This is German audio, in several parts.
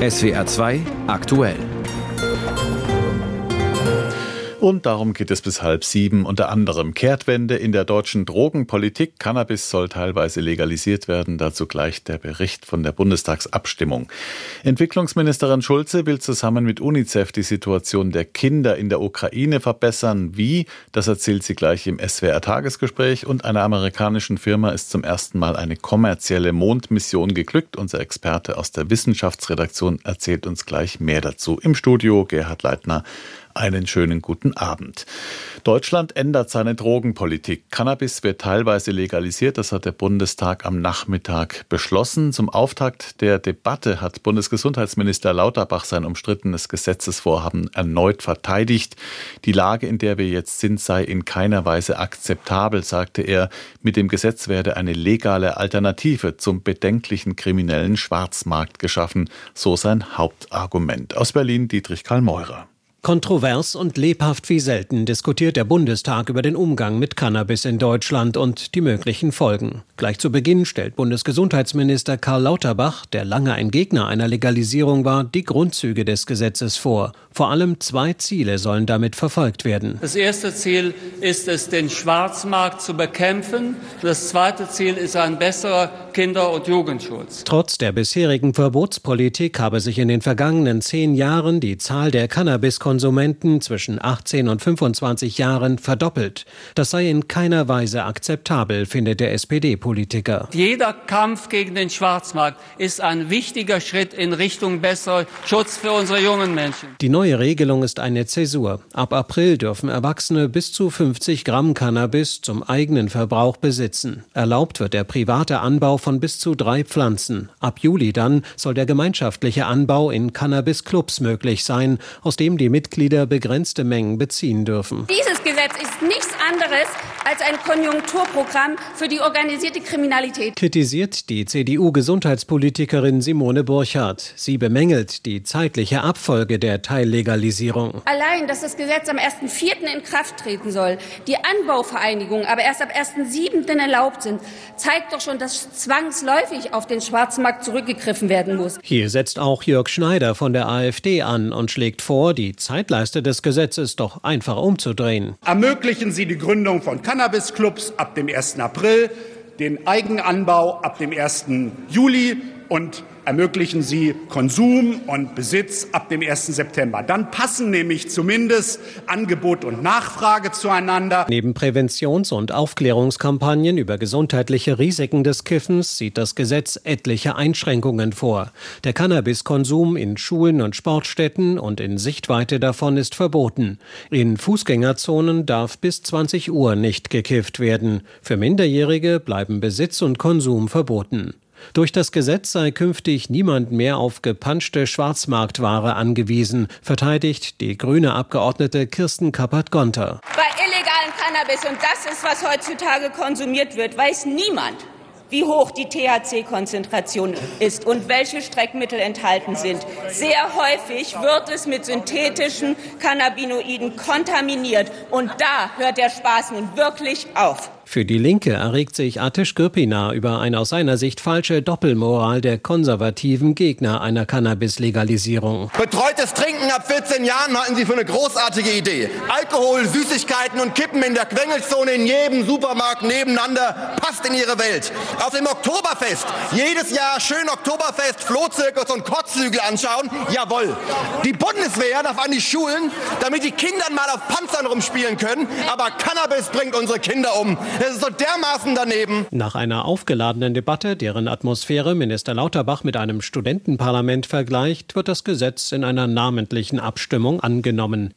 SWR 2 aktuell. Und darum geht es bis halb sieben. Unter anderem Kehrtwende in der deutschen Drogenpolitik. Cannabis soll teilweise legalisiert werden. Dazu gleich der Bericht von der Bundestagsabstimmung. Entwicklungsministerin Schulze will zusammen mit UNICEF die Situation der Kinder in der Ukraine verbessern. Wie? Das erzählt sie gleich im SWR-Tagesgespräch. Und einer amerikanischen Firma ist zum ersten Mal eine kommerzielle Mondmission geglückt. Unser Experte aus der Wissenschaftsredaktion erzählt uns gleich mehr dazu. Im Studio Gerhard Leitner einen schönen guten Abend. Deutschland ändert seine Drogenpolitik. Cannabis wird teilweise legalisiert. Das hat der Bundestag am Nachmittag beschlossen. Zum Auftakt der Debatte hat Bundesgesundheitsminister Lauterbach sein umstrittenes Gesetzesvorhaben erneut verteidigt. Die Lage, in der wir jetzt sind, sei in keiner Weise akzeptabel, sagte er. Mit dem Gesetz werde eine legale Alternative zum bedenklichen kriminellen Schwarzmarkt geschaffen. So sein Hauptargument. Aus Berlin Dietrich Karl Meurer. Kontrovers und lebhaft wie selten diskutiert der Bundestag über den Umgang mit Cannabis in Deutschland und die möglichen Folgen. Gleich zu Beginn stellt Bundesgesundheitsminister Karl Lauterbach, der lange ein Gegner einer Legalisierung war, die Grundzüge des Gesetzes vor. Vor allem zwei Ziele sollen damit verfolgt werden. Das erste Ziel ist es, den Schwarzmarkt zu bekämpfen. Das zweite Ziel ist ein besserer Kinder- und Jugendschutz. Trotz der bisherigen Verbotspolitik habe sich in den vergangenen zehn Jahren die Zahl der Cannabiskonsumenten zwischen 18 und 25 Jahren verdoppelt. Das sei in keiner Weise akzeptabel, findet der SPD-Politiker. Jeder Kampf gegen den Schwarzmarkt ist ein wichtiger Schritt in Richtung besserer Schutz für unsere jungen Menschen. Die neue Regelung ist eine Zäsur. Ab April dürfen Erwachsene bis zu 50 Gramm Cannabis zum eigenen Verbrauch besitzen. Erlaubt wird der private Anbau von bis zu drei Pflanzen. Ab Juli dann soll der gemeinschaftliche Anbau in Cannabis-Clubs möglich sein, aus dem die Mitglieder begrenzte Mengen beziehen dürfen. Dieses Gesetz ist nichts anderes als ein Konjunkturprogramm für die organisierte Kriminalität. Kritisiert die CDU-Gesundheitspolitikerin Simone Burchardt. Sie bemängelt die zeitliche Abfolge der Teillegalisierung. Allein, dass das Gesetz am 1.4. in Kraft treten soll, die Anbauvereinigungen aber erst ab 1.7. erlaubt sind, zeigt doch schon, dass zwangsläufig auf den Schwarzmarkt zurückgegriffen werden muss. Hier setzt auch Jörg Schneider von der AfD an und schlägt vor, die Zeitleiste des Gesetzes doch einfach umzudrehen. Ermöglichen Sie die Gründung von Cannabis-Clubs ab dem 1. April, den Eigenanbau ab dem 1. Juli und ermöglichen Sie Konsum und Besitz ab dem 1. September. Dann passen nämlich zumindest Angebot und Nachfrage zueinander. Neben Präventions- und Aufklärungskampagnen über gesundheitliche Risiken des Kiffens sieht das Gesetz etliche Einschränkungen vor. Der Cannabiskonsum in Schulen und Sportstätten und in Sichtweite davon ist verboten. In Fußgängerzonen darf bis 20 Uhr nicht gekifft werden. Für Minderjährige bleiben Besitz und Konsum verboten. Durch das Gesetz sei künftig niemand mehr auf gepanschte Schwarzmarktware angewiesen, verteidigt die grüne Abgeordnete Kirsten Kappert-Gonter. Bei illegalem Cannabis, und das ist, was heutzutage konsumiert wird, weiß niemand, wie hoch die THC-Konzentration ist und welche Streckmittel enthalten sind. Sehr häufig wird es mit synthetischen Cannabinoiden kontaminiert. Und da hört der Spaß nun wirklich auf. Für die Linke erregt sich Atish Gürpina über eine aus seiner Sicht falsche Doppelmoral der konservativen Gegner einer Cannabis-Legalisierung. Betreutes Trinken ab 14 Jahren halten Sie für eine großartige Idee. Alkohol, Süßigkeiten und Kippen in der Quengelzone in jedem Supermarkt nebeneinander passt in Ihre Welt. Auf dem Oktoberfest jedes Jahr schön Oktoberfest, Flohzirkus und Kotzhügel anschauen. Jawohl. Die Bundeswehr darf an die Schulen, damit die Kinder mal auf Panzern rumspielen können. Aber Cannabis bringt unsere Kinder um. Das ist so dermaßen daneben. Nach einer aufgeladenen Debatte, deren Atmosphäre Minister Lauterbach mit einem Studentenparlament vergleicht, wird das Gesetz in einer namentlichen Abstimmung angenommen.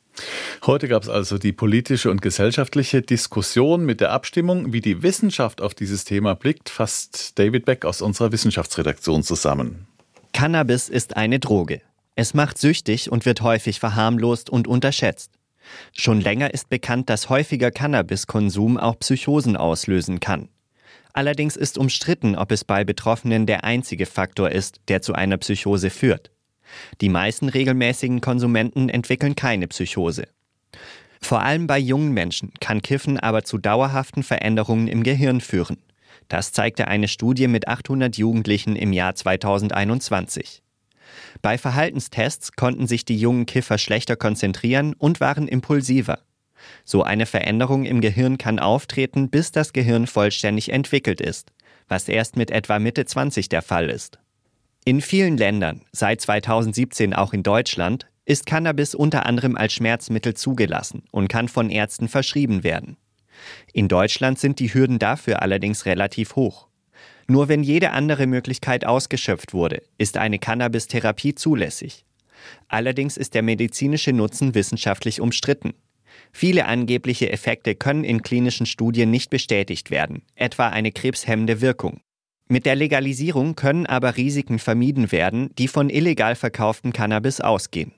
Heute gab es also die politische und gesellschaftliche Diskussion mit der Abstimmung. Wie die Wissenschaft auf dieses Thema blickt, fasst David Beck aus unserer Wissenschaftsredaktion zusammen. Cannabis ist eine Droge. Es macht süchtig und wird häufig verharmlost und unterschätzt. Schon länger ist bekannt, dass häufiger Cannabiskonsum auch Psychosen auslösen kann. Allerdings ist umstritten, ob es bei Betroffenen der einzige Faktor ist, der zu einer Psychose führt. Die meisten regelmäßigen Konsumenten entwickeln keine Psychose. Vor allem bei jungen Menschen kann Kiffen aber zu dauerhaften Veränderungen im Gehirn führen. Das zeigte eine Studie mit 800 Jugendlichen im Jahr 2021. Bei Verhaltenstests konnten sich die jungen Kiffer schlechter konzentrieren und waren impulsiver. So eine Veränderung im Gehirn kann auftreten, bis das Gehirn vollständig entwickelt ist, was erst mit etwa Mitte 20 der Fall ist. In vielen Ländern, seit 2017 auch in Deutschland, ist Cannabis unter anderem als Schmerzmittel zugelassen und kann von Ärzten verschrieben werden. In Deutschland sind die Hürden dafür allerdings relativ hoch. Nur wenn jede andere Möglichkeit ausgeschöpft wurde, ist eine Cannabis-Therapie zulässig. Allerdings ist der medizinische Nutzen wissenschaftlich umstritten. Viele angebliche Effekte können in klinischen Studien nicht bestätigt werden, etwa eine krebshemmende Wirkung. Mit der Legalisierung können aber Risiken vermieden werden, die von illegal verkauftem Cannabis ausgehen.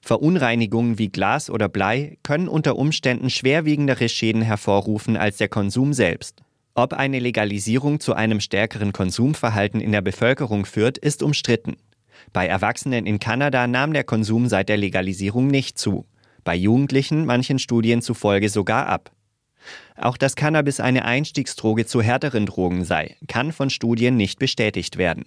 Verunreinigungen wie Glas oder Blei können unter Umständen schwerwiegendere Schäden hervorrufen als der Konsum selbst. Ob eine Legalisierung zu einem stärkeren Konsumverhalten in der Bevölkerung führt, ist umstritten. Bei Erwachsenen in Kanada nahm der Konsum seit der Legalisierung nicht zu, bei Jugendlichen manchen Studien zufolge sogar ab. Auch dass Cannabis eine Einstiegsdroge zu härteren Drogen sei, kann von Studien nicht bestätigt werden.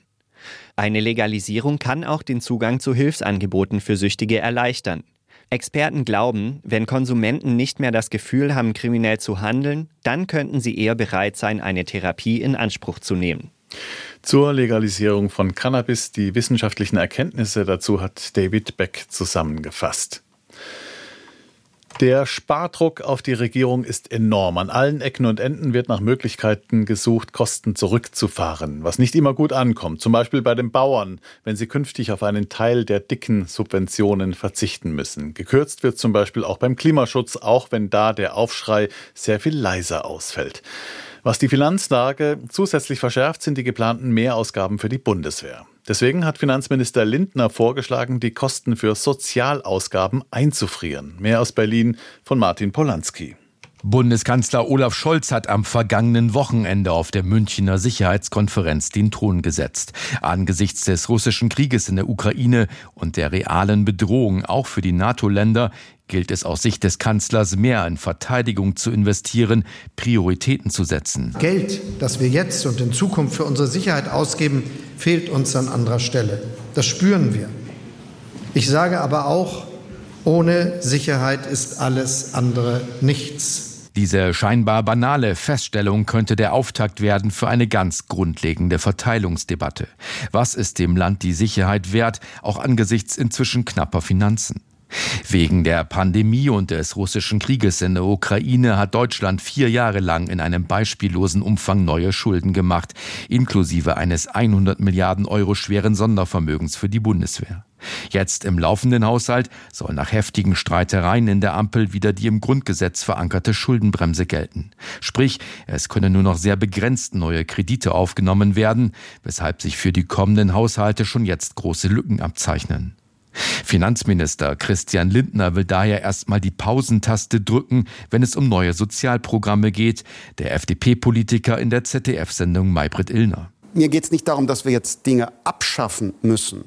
Eine Legalisierung kann auch den Zugang zu Hilfsangeboten für Süchtige erleichtern. Experten glauben, wenn Konsumenten nicht mehr das Gefühl haben, kriminell zu handeln, dann könnten sie eher bereit sein, eine Therapie in Anspruch zu nehmen. Zur Legalisierung von Cannabis, die wissenschaftlichen Erkenntnisse dazu hat David Beck zusammengefasst. Der Spardruck auf die Regierung ist enorm. An allen Ecken und Enden wird nach Möglichkeiten gesucht, Kosten zurückzufahren, was nicht immer gut ankommt. Zum Beispiel bei den Bauern, wenn sie künftig auf einen Teil der dicken Subventionen verzichten müssen. Gekürzt wird zum Beispiel auch beim Klimaschutz, auch wenn da der Aufschrei sehr viel leiser ausfällt. Was die Finanzlage zusätzlich verschärft, sind die geplanten Mehrausgaben für die Bundeswehr. Deswegen hat Finanzminister Lindner vorgeschlagen, die Kosten für Sozialausgaben einzufrieren. Mehr aus Berlin von Martin Polanski. Bundeskanzler Olaf Scholz hat am vergangenen Wochenende auf der Münchner Sicherheitskonferenz den Ton gesetzt. Angesichts des russischen Krieges in der Ukraine und der realen Bedrohung auch für die NATO-Länder gilt es aus Sicht des Kanzlers mehr in Verteidigung zu investieren, Prioritäten zu setzen. Geld, das wir jetzt und in Zukunft für unsere Sicherheit ausgeben, fehlt uns an anderer Stelle. Das spüren wir. Ich sage aber auch, ohne Sicherheit ist alles andere nichts. Diese scheinbar banale Feststellung könnte der Auftakt werden für eine ganz grundlegende Verteilungsdebatte. Was ist dem Land die Sicherheit wert, auch angesichts inzwischen knapper Finanzen? Wegen der Pandemie und des russischen Krieges in der Ukraine hat Deutschland vier Jahre lang in einem beispiellosen Umfang neue Schulden gemacht, inklusive eines 100 Milliarden Euro schweren Sondervermögens für die Bundeswehr. Jetzt im laufenden Haushalt soll nach heftigen Streitereien in der Ampel wieder die im Grundgesetz verankerte Schuldenbremse gelten. Sprich, es können nur noch sehr begrenzt neue Kredite aufgenommen werden, weshalb sich für die kommenden Haushalte schon jetzt große Lücken abzeichnen. Finanzminister Christian Lindner will daher erstmal die Pausentaste drücken, wenn es um neue Sozialprogramme geht. Der FDP-Politiker in der ZDF-Sendung Maybrit Illner. Mir geht es nicht darum, dass wir jetzt Dinge abschaffen müssen.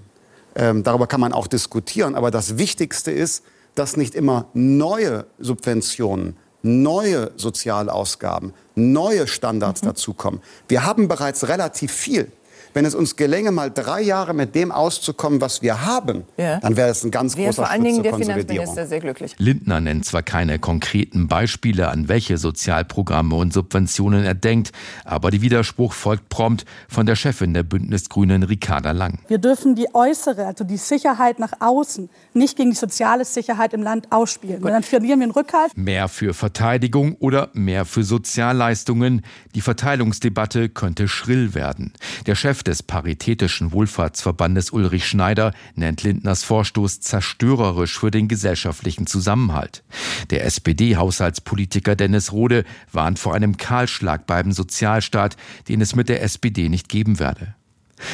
Ähm, darüber kann man auch diskutieren. Aber das Wichtigste ist, dass nicht immer neue Subventionen, neue Sozialausgaben, neue Standards mhm. dazukommen. Wir haben bereits relativ viel. Wenn es uns gelänge, mal drei Jahre mit dem auszukommen, was wir haben, ja. dann wäre es ein ganz wäre großer vor allen Dingen der Finanzminister sehr glücklich. Lindner nennt zwar keine konkreten Beispiele, an welche Sozialprogramme und Subventionen er denkt, aber die Widerspruch folgt prompt von der Chefin der Bündnisgrünen, Ricarda Lang. Wir dürfen die äußere, also die Sicherheit nach außen, nicht gegen die soziale Sicherheit im Land ausspielen. Gut. dann verlieren wir den Rückhalt. Mehr für Verteidigung oder mehr für Sozialleistungen. Die Verteilungsdebatte könnte schrill werden. Der Chef des Paritätischen Wohlfahrtsverbandes Ulrich Schneider nennt Lindners Vorstoß zerstörerisch für den gesellschaftlichen Zusammenhalt. Der SPD-Haushaltspolitiker Dennis Rode warnt vor einem Kahlschlag beim Sozialstaat, den es mit der SPD nicht geben werde.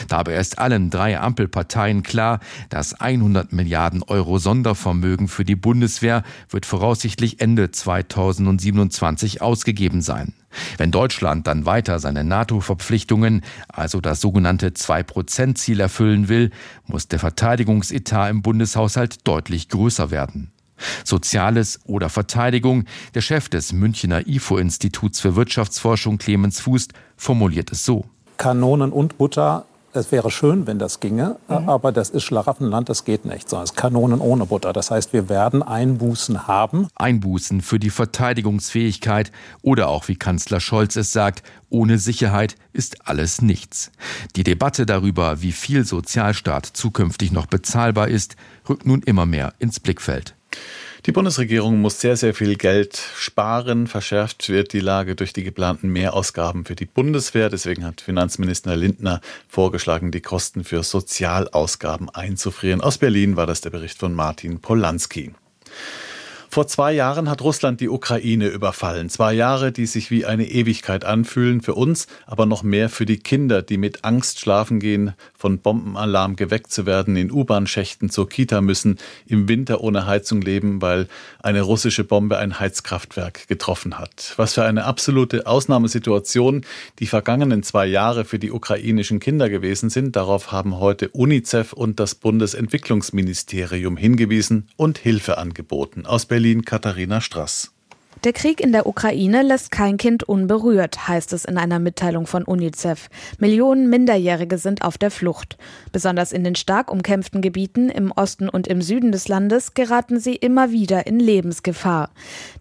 Dabei ist allen drei Ampelparteien klar, das 100 Milliarden Euro Sondervermögen für die Bundeswehr wird voraussichtlich Ende 2027 ausgegeben sein. Wenn Deutschland dann weiter seine NATO-Verpflichtungen, also das sogenannte 2-Prozent-Ziel erfüllen will, muss der Verteidigungsetat im Bundeshaushalt deutlich größer werden. Soziales oder Verteidigung. Der Chef des Münchner IFO-Instituts für Wirtschaftsforschung, Clemens Fuß, formuliert es so. Kanonen und Butter es wäre schön, wenn das ginge, mhm. aber das ist Schlaraffenland, das geht nicht. So, es ist Kanonen ohne Butter. Das heißt, wir werden Einbußen haben. Einbußen für die Verteidigungsfähigkeit oder auch, wie Kanzler Scholz es sagt, ohne Sicherheit ist alles nichts. Die Debatte darüber, wie viel Sozialstaat zukünftig noch bezahlbar ist, rückt nun immer mehr ins Blickfeld. Die Bundesregierung muss sehr, sehr viel Geld sparen. Verschärft wird die Lage durch die geplanten Mehrausgaben für die Bundeswehr. Deswegen hat Finanzminister Lindner vorgeschlagen, die Kosten für Sozialausgaben einzufrieren. Aus Berlin war das der Bericht von Martin Polanski. Vor zwei Jahren hat Russland die Ukraine überfallen. Zwei Jahre, die sich wie eine Ewigkeit anfühlen für uns, aber noch mehr für die Kinder, die mit Angst schlafen gehen, von Bombenalarm geweckt zu werden, in U-Bahn-Schächten zur Kita müssen, im Winter ohne Heizung leben, weil eine russische Bombe ein Heizkraftwerk getroffen hat. Was für eine absolute Ausnahmesituation die vergangenen zwei Jahre für die ukrainischen Kinder gewesen sind, darauf haben heute UNICEF und das Bundesentwicklungsministerium hingewiesen und Hilfe angeboten. Aus Berlin Berlin Katharina Strass. Der Krieg in der Ukraine lässt kein Kind unberührt, heißt es in einer Mitteilung von UNICEF. Millionen Minderjährige sind auf der Flucht. Besonders in den stark umkämpften Gebieten im Osten und im Süden des Landes geraten sie immer wieder in Lebensgefahr.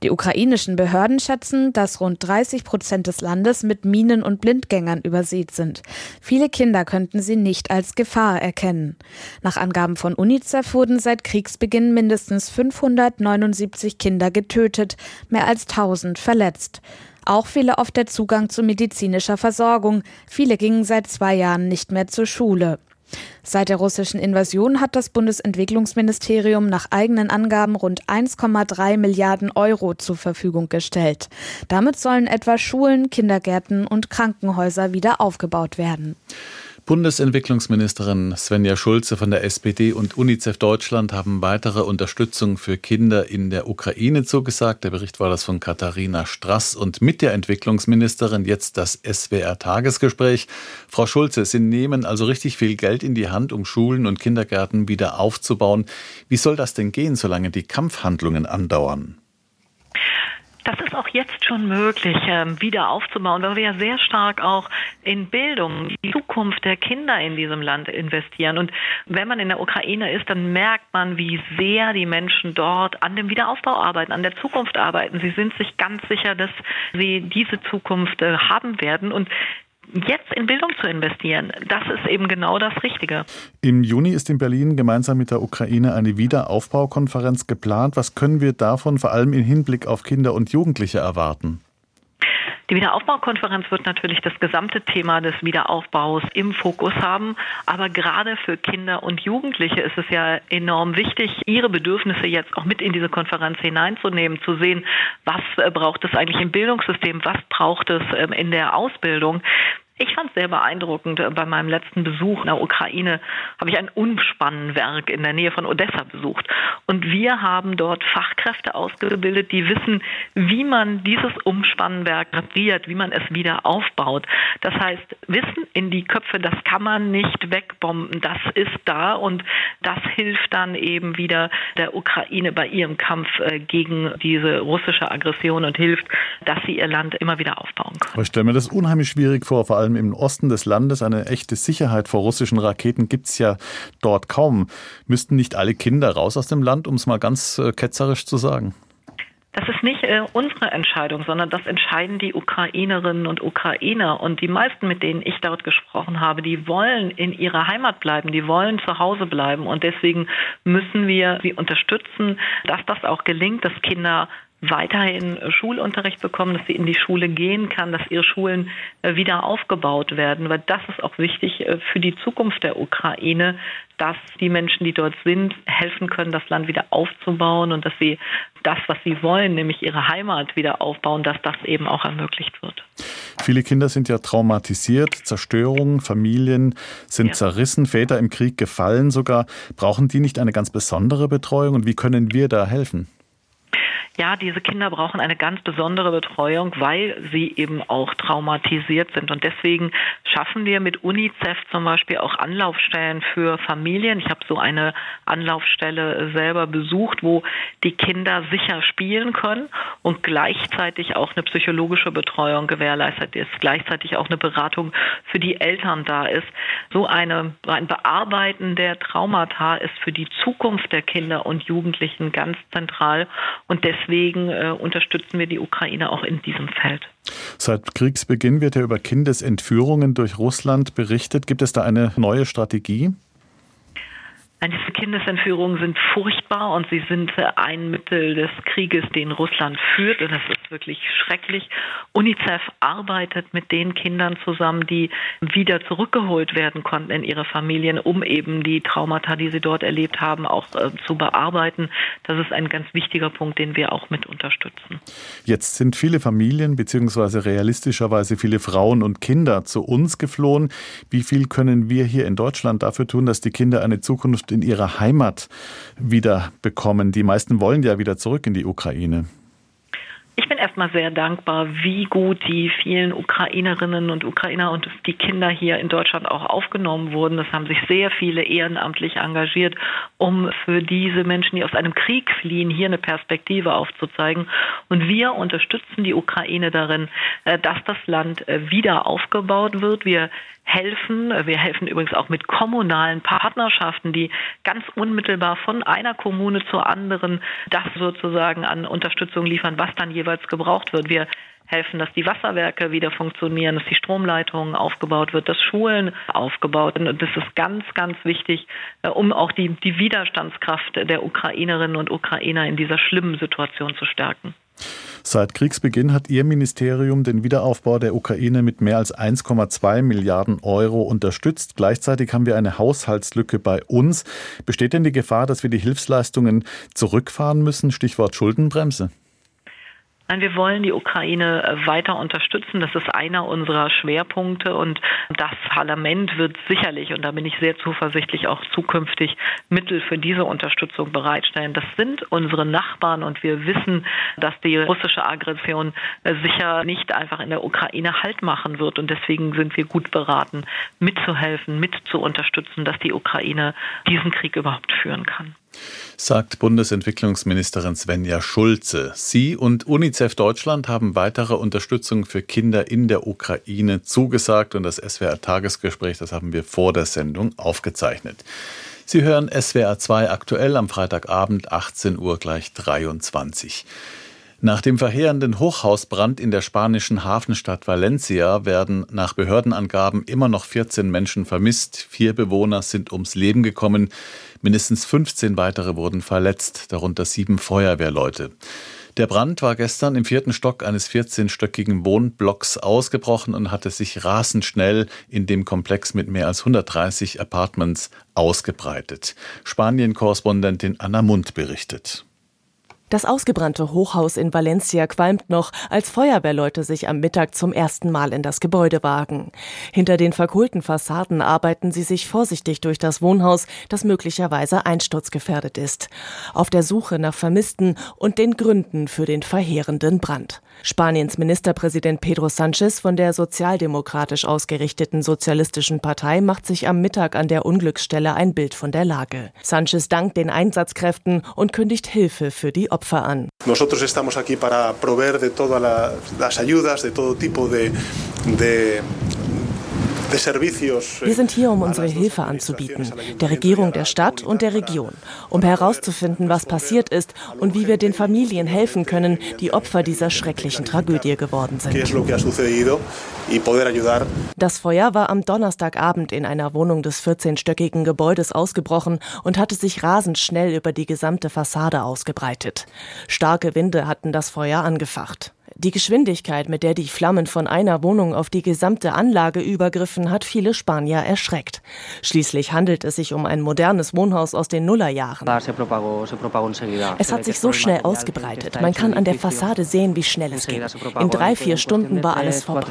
Die ukrainischen Behörden schätzen, dass rund 30 Prozent des Landes mit Minen und Blindgängern übersät sind. Viele Kinder könnten sie nicht als Gefahr erkennen. Nach Angaben von UNICEF wurden seit Kriegsbeginn mindestens 579 Kinder getötet, mehr als 1000 verletzt. Auch fehle oft der Zugang zu medizinischer Versorgung. Viele gingen seit zwei Jahren nicht mehr zur Schule. Seit der russischen Invasion hat das Bundesentwicklungsministerium nach eigenen Angaben rund 1,3 Milliarden Euro zur Verfügung gestellt. Damit sollen etwa Schulen, Kindergärten und Krankenhäuser wieder aufgebaut werden. Bundesentwicklungsministerin Svenja Schulze von der SPD und UNICEF Deutschland haben weitere Unterstützung für Kinder in der Ukraine zugesagt. Der Bericht war das von Katharina Strass und mit der Entwicklungsministerin jetzt das SWR Tagesgespräch. Frau Schulze, Sie nehmen also richtig viel Geld in die Hand, um Schulen und Kindergärten wieder aufzubauen. Wie soll das denn gehen, solange die Kampfhandlungen andauern? Ist auch jetzt schon möglich, ähm, wieder aufzubauen, weil wir ja sehr stark auch in Bildung, die Zukunft der Kinder in diesem Land investieren. Und wenn man in der Ukraine ist, dann merkt man, wie sehr die Menschen dort an dem Wiederaufbau arbeiten, an der Zukunft arbeiten. Sie sind sich ganz sicher, dass sie diese Zukunft äh, haben werden. Und jetzt in Bildung zu investieren, das ist eben genau das Richtige. Im Juni ist in Berlin gemeinsam mit der Ukraine eine Wiederaufbaukonferenz geplant. Was können wir davon vor allem im Hinblick auf Kinder und Jugendliche erwarten? Die Wiederaufbaukonferenz wird natürlich das gesamte Thema des Wiederaufbaus im Fokus haben. Aber gerade für Kinder und Jugendliche ist es ja enorm wichtig, ihre Bedürfnisse jetzt auch mit in diese Konferenz hineinzunehmen, zu sehen, was äh, braucht es eigentlich im Bildungssystem, was braucht es ähm, in der Ausbildung. Ich fand es sehr beeindruckend. Bei meinem letzten Besuch in der Ukraine habe ich ein Umspannwerk in der Nähe von Odessa besucht. Und wir haben dort Fachkräfte ausgebildet, die wissen, wie man dieses Umspannwerk repariert, wie man es wieder aufbaut. Das heißt, Wissen in die Köpfe, das kann man nicht wegbomben. Das ist da und das hilft dann eben wieder der Ukraine bei ihrem Kampf äh, gegen diese russische Aggression und hilft, dass sie ihr Land immer wieder aufbauen können. Ich stelle mir das unheimlich schwierig vor, vor allem allem im Osten des Landes eine echte Sicherheit vor russischen Raketen gibt es ja dort kaum. Müssten nicht alle Kinder raus aus dem Land, um es mal ganz äh, ketzerisch zu sagen? Das ist nicht äh, unsere Entscheidung, sondern das entscheiden die Ukrainerinnen und Ukrainer. Und die meisten, mit denen ich dort gesprochen habe, die wollen in ihrer Heimat bleiben, die wollen zu Hause bleiben. Und deswegen müssen wir sie unterstützen, dass das auch gelingt, dass Kinder weiterhin Schulunterricht bekommen, dass sie in die Schule gehen kann, dass ihre Schulen äh, wieder aufgebaut werden, weil das ist auch wichtig äh, für die Zukunft der Ukraine, dass die Menschen, die dort sind, helfen können, das Land wieder aufzubauen und dass sie das, was sie wollen, nämlich ihre Heimat wieder aufbauen, dass das eben auch ermöglicht wird. Viele Kinder sind ja traumatisiert, Zerstörung, Familien sind ja. zerrissen, Väter im Krieg gefallen sogar. Brauchen die nicht eine ganz besondere Betreuung und wie können wir da helfen? Ja, diese Kinder brauchen eine ganz besondere Betreuung, weil sie eben auch traumatisiert sind. Und deswegen schaffen wir mit UNICEF zum Beispiel auch Anlaufstellen für Familien. Ich habe so eine Anlaufstelle selber besucht, wo die Kinder sicher spielen können und gleichzeitig auch eine psychologische Betreuung gewährleistet ist, gleichzeitig auch eine Beratung für die Eltern da ist. So eine, ein Bearbeiten der Traumata ist für die Zukunft der Kinder und Jugendlichen ganz zentral und deswegen äh, unterstützen wir die Ukraine auch in diesem Feld. Seit Kriegsbeginn wird ja über Kindesentführungen durch Russland berichtet. Gibt es da eine neue Strategie? Diese Kindesentführungen sind furchtbar und sie sind ein Mittel des Krieges, den Russland führt. Und das ist wirklich schrecklich. UNICEF arbeitet mit den Kindern zusammen, die wieder zurückgeholt werden konnten in ihre Familien, um eben die Traumata, die sie dort erlebt haben, auch äh, zu bearbeiten. Das ist ein ganz wichtiger Punkt, den wir auch mit unterstützen. Jetzt sind viele Familien beziehungsweise realistischerweise viele Frauen und Kinder zu uns geflohen. Wie viel können wir hier in Deutschland dafür tun, dass die Kinder eine Zukunft in ihre Heimat wieder bekommen. Die meisten wollen ja wieder zurück in die Ukraine. Ich bin erstmal sehr dankbar, wie gut die vielen Ukrainerinnen und Ukrainer und die Kinder hier in Deutschland auch aufgenommen wurden. Es haben sich sehr viele ehrenamtlich engagiert, um für diese Menschen, die aus einem Krieg fliehen, hier eine Perspektive aufzuzeigen. Und wir unterstützen die Ukraine darin, äh, dass das Land äh, wieder aufgebaut wird. Wir helfen. Wir helfen übrigens auch mit kommunalen Partnerschaften, die ganz unmittelbar von einer Kommune zur anderen das sozusagen an Unterstützung liefern, was dann jeweils gebraucht wird. Wir helfen, dass die Wasserwerke wieder funktionieren, dass die Stromleitungen aufgebaut wird, dass Schulen aufgebaut werden. Und das ist ganz, ganz wichtig, äh, um auch die, die Widerstandskraft der Ukrainerinnen und Ukrainer in dieser schlimmen Situation zu stärken. Seit Kriegsbeginn hat Ihr Ministerium den Wiederaufbau der Ukraine mit mehr als 1,2 Milliarden Euro unterstützt. Gleichzeitig haben wir eine Haushaltslücke bei uns. Besteht denn die Gefahr, dass wir die Hilfsleistungen zurückfahren müssen? Stichwort Schuldenbremse. Nein, wir wollen die Ukraine äh, weiter unterstützen. Das ist einer unserer Schwerpunkte und das Parlament wird sicherlich, und da bin ich sehr zuversichtlich, auch zukünftig Mittel für diese Unterstützung bereitstellen. Das sind unsere Nachbarn und wir wissen, dass die russische Aggression äh, sicher nicht einfach in der Ukraine Halt machen wird und deswegen sind wir gut beraten, mitzuhelfen, mit zu unterstützen, dass die Ukraine diesen Krieg überhaupt führen kann sagt Bundesentwicklungsministerin Svenja Schulze. Sie und UNICEF Deutschland haben weitere Unterstützung für Kinder in der Ukraine zugesagt und das SWR Tagesgespräch, das haben wir vor der Sendung aufgezeichnet. Sie hören SWR 2 aktuell am Freitagabend 18 Uhr gleich 23. Nach dem verheerenden Hochhausbrand in der spanischen Hafenstadt Valencia werden nach Behördenangaben immer noch 14 Menschen vermisst. Vier Bewohner sind ums Leben gekommen. Mindestens 15 weitere wurden verletzt, darunter sieben Feuerwehrleute. Der Brand war gestern im vierten Stock eines 14-stöckigen Wohnblocks ausgebrochen und hatte sich rasend schnell in dem Komplex mit mehr als 130 Apartments ausgebreitet. Spanien-Korrespondentin Anna Mund berichtet. Das ausgebrannte Hochhaus in Valencia qualmt noch, als Feuerwehrleute sich am Mittag zum ersten Mal in das Gebäude wagen. Hinter den verkohlten Fassaden arbeiten sie sich vorsichtig durch das Wohnhaus, das möglicherweise einsturzgefährdet ist, auf der Suche nach Vermissten und den Gründen für den verheerenden Brand. Spaniens Ministerpräsident Pedro Sánchez von der sozialdemokratisch ausgerichteten Sozialistischen Partei macht sich am Mittag an der Unglücksstelle ein Bild von der Lage. Sánchez dankt den Einsatzkräften und kündigt Hilfe für die Opfer an. Nosotros estamos aquí para proveer de todas las ayudas, de todo tipo de, de wir sind hier, um unsere Hilfe anzubieten, der Regierung der Stadt und der Region, um herauszufinden, was passiert ist und wie wir den Familien helfen können, die Opfer dieser schrecklichen Tragödie geworden sind. Das Feuer war am Donnerstagabend in einer Wohnung des 14-stöckigen Gebäudes ausgebrochen und hatte sich rasend schnell über die gesamte Fassade ausgebreitet. Starke Winde hatten das Feuer angefacht. Die Geschwindigkeit, mit der die Flammen von einer Wohnung auf die gesamte Anlage übergriffen, hat viele Spanier erschreckt. Schließlich handelt es sich um ein modernes Wohnhaus aus den Nullerjahren. Es hat sich so schnell ausgebreitet. Man kann an der Fassade sehen, wie schnell es ging. In drei, vier Stunden war alles vorbei.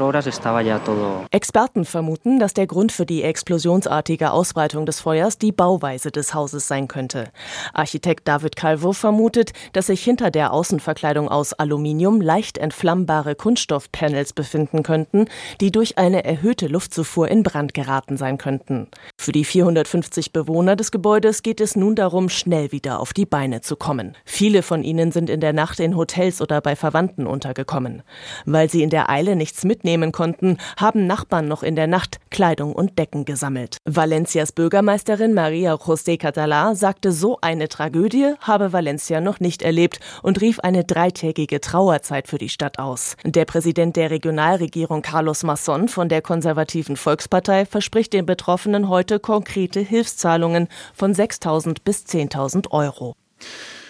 Experten vermuten, dass der Grund für die explosionsartige Ausbreitung des Feuers die Bauweise des Hauses sein könnte. Architekt David Calvo vermutet, dass sich hinter der Außenverkleidung aus Aluminium leicht entflammbare Kunststoffpanels befinden könnten, die durch eine erhöhte Luftzufuhr in Brand geraten sein könnten. Für die 450 Bewohner des Gebäudes geht es nun darum, schnell wieder auf die Beine zu kommen. Viele von ihnen sind in der Nacht in Hotels oder bei Verwandten untergekommen. Weil sie in der Eile nichts mitnehmen konnten, haben Nachbarn noch in der Nacht Kleidung und Decken gesammelt. Valencias Bürgermeisterin Maria José Catalá sagte, so eine Tragödie habe Valencia noch nicht erlebt und rief eine dreitägige Trauerzeit für die Stadt aus. Der Präsident der Regionalregierung Carlos Masson von der konservativen Volkspartei verspricht den Betroffenen heute konkrete Hilfszahlungen von 6.000 bis 10.000 Euro.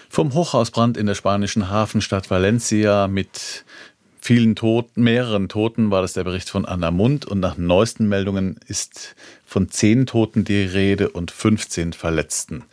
Vom Hochhausbrand in der spanischen Hafenstadt Valencia mit vielen Toten, mehreren Toten war das der Bericht von Anna Mund und nach neuesten Meldungen ist von zehn Toten die Rede und 15 Verletzten.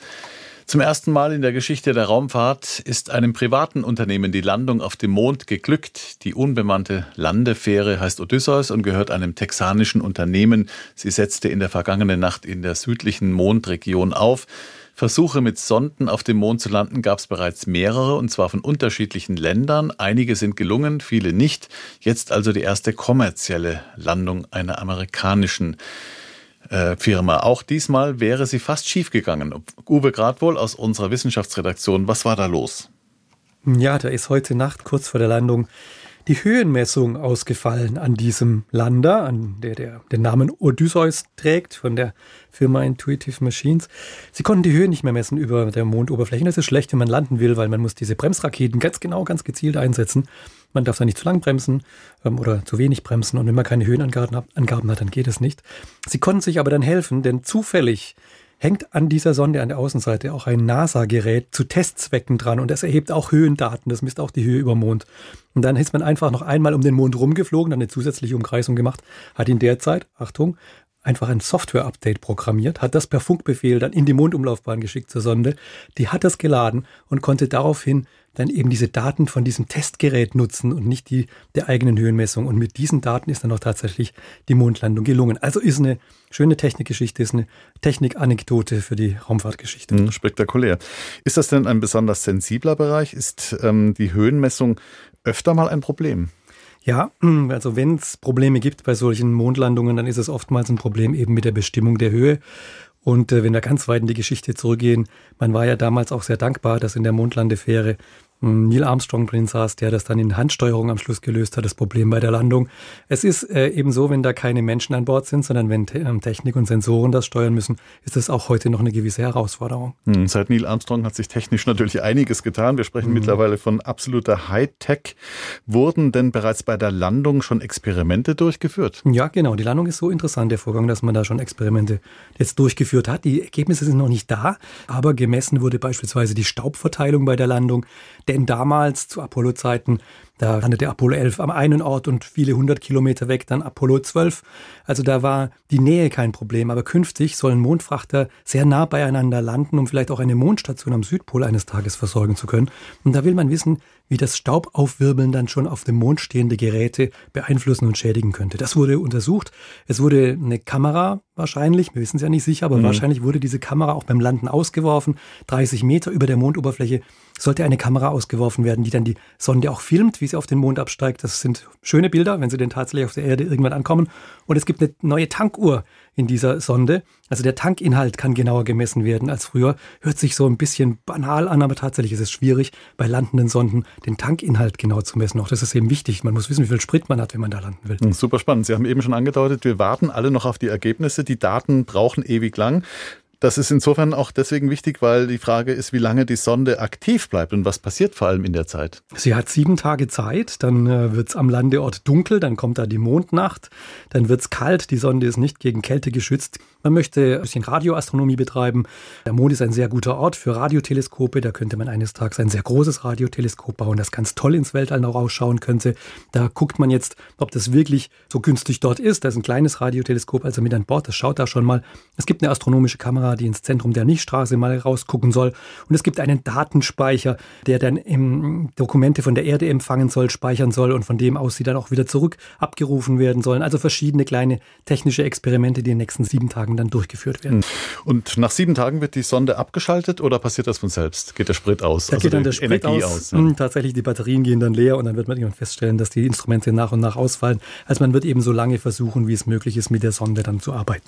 Zum ersten Mal in der Geschichte der Raumfahrt ist einem privaten Unternehmen die Landung auf dem Mond geglückt. Die unbemannte Landefähre heißt Odysseus und gehört einem texanischen Unternehmen. Sie setzte in der vergangenen Nacht in der südlichen Mondregion auf. Versuche mit Sonden auf dem Mond zu landen gab es bereits mehrere, und zwar von unterschiedlichen Ländern. Einige sind gelungen, viele nicht. Jetzt also die erste kommerzielle Landung einer amerikanischen äh, Firma. Auch diesmal wäre sie fast schiefgegangen. Uwe Gradwohl aus unserer Wissenschaftsredaktion, was war da los? Ja, da ist heute Nacht kurz vor der Landung die Höhenmessung ausgefallen an diesem Lander, an der der den Namen Odysseus trägt, von der Firma Intuitive Machines. Sie konnten die Höhe nicht mehr messen über der Mondoberfläche. Das ist schlecht, wenn man landen will, weil man muss diese Bremsraketen ganz genau, ganz gezielt einsetzen. Man darf da nicht zu lang bremsen ähm, oder zu wenig bremsen. Und wenn man keine Höhenangaben hat, dann geht es nicht. Sie konnten sich aber dann helfen, denn zufällig hängt an dieser Sonde an der Außenseite auch ein NASA-Gerät zu Testzwecken dran und es erhebt auch Höhendaten, das misst auch die Höhe über Mond. Und dann ist man einfach noch einmal um den Mond rumgeflogen, dann eine zusätzliche Umkreisung gemacht, hat in der Zeit, Achtung, einfach ein Software-Update programmiert, hat das per Funkbefehl dann in die Mondumlaufbahn geschickt zur Sonde, die hat das geladen und konnte daraufhin dann eben diese Daten von diesem Testgerät nutzen und nicht die der eigenen Höhenmessung. Und mit diesen Daten ist dann auch tatsächlich die Mondlandung gelungen. Also ist eine schöne Technikgeschichte, ist eine Technikanekdote für die Raumfahrtgeschichte. Mhm, spektakulär. Ist das denn ein besonders sensibler Bereich? Ist ähm, die Höhenmessung öfter mal ein Problem? Ja, also wenn es Probleme gibt bei solchen Mondlandungen, dann ist es oftmals ein Problem eben mit der Bestimmung der Höhe. Und äh, wenn wir ganz weit in die Geschichte zurückgehen, man war ja damals auch sehr dankbar, dass in der Mondlandefähre Neil Armstrong drin saß, der das dann in Handsteuerung am Schluss gelöst hat, das Problem bei der Landung. Es ist äh, eben so, wenn da keine Menschen an Bord sind, sondern wenn Te ähm, Technik und Sensoren das steuern müssen, ist das auch heute noch eine gewisse Herausforderung. Hm, seit Neil Armstrong hat sich technisch natürlich einiges getan. Wir sprechen mhm. mittlerweile von absoluter Hightech. Wurden denn bereits bei der Landung schon Experimente durchgeführt? Ja, genau. Die Landung ist so interessant, der Vorgang, dass man da schon Experimente jetzt durchgeführt hat. Die Ergebnisse sind noch nicht da, aber gemessen wurde beispielsweise die Staubverteilung bei der Landung. Denn damals zu Apollo-Zeiten, da landete Apollo 11 am einen Ort und viele hundert Kilometer weg dann Apollo 12. Also da war die Nähe kein Problem. Aber künftig sollen Mondfrachter sehr nah beieinander landen, um vielleicht auch eine Mondstation am Südpol eines Tages versorgen zu können. Und da will man wissen, wie das Staubaufwirbeln dann schon auf dem Mond stehende Geräte beeinflussen und schädigen könnte. Das wurde untersucht. Es wurde eine Kamera wahrscheinlich, wir wissen es ja nicht sicher, aber mhm. wahrscheinlich wurde diese Kamera auch beim Landen ausgeworfen. 30 Meter über der Mondoberfläche sollte eine Kamera ausgeworfen werden, die dann die Sonde auch filmt, wie sie auf den Mond absteigt. Das sind schöne Bilder, wenn sie denn tatsächlich auf der Erde irgendwann ankommen. Und es gibt eine neue Tankuhr in dieser Sonde. Also der Tankinhalt kann genauer gemessen werden als früher. Hört sich so ein bisschen banal an, aber tatsächlich ist es schwierig, bei landenden Sonden den Tankinhalt genau zu messen. Auch das ist eben wichtig. Man muss wissen, wie viel Sprit man hat, wenn man da landen will. Hm, super spannend. Sie haben eben schon angedeutet, wir warten alle noch auf die Ergebnisse. Die Daten brauchen ewig lang. Das ist insofern auch deswegen wichtig, weil die Frage ist, wie lange die Sonde aktiv bleibt und was passiert vor allem in der Zeit. Sie hat sieben Tage Zeit, dann äh, wird es am Landeort dunkel, dann kommt da die Mondnacht, dann wird es kalt, die Sonde ist nicht gegen Kälte geschützt. Man möchte ein bisschen Radioastronomie betreiben. Der Mond ist ein sehr guter Ort für Radioteleskope. Da könnte man eines Tages ein sehr großes Radioteleskop bauen, das ganz toll ins Weltall noch ausschauen könnte. Da guckt man jetzt, ob das wirklich so günstig dort ist. Da ist ein kleines Radioteleskop, also mit an Bord. Das schaut da schon mal. Es gibt eine astronomische Kamera, die ins Zentrum der Nichtstraße mal rausgucken soll. Und es gibt einen Datenspeicher, der dann Dokumente von der Erde empfangen soll, speichern soll und von dem aus sie dann auch wieder zurück abgerufen werden sollen. Also verschiedene kleine technische Experimente, die in den nächsten sieben Tagen dann durchgeführt werden. Und nach sieben Tagen wird die Sonde abgeschaltet oder passiert das von selbst? Geht der Sprit aus? Da also geht dann der Sprit Energie aus. aus ja. Hm, tatsächlich, die Batterien gehen dann leer und dann wird man irgendwann feststellen, dass die Instrumente nach und nach ausfallen. Also man wird eben so lange versuchen, wie es möglich ist, mit der Sonde dann zu arbeiten.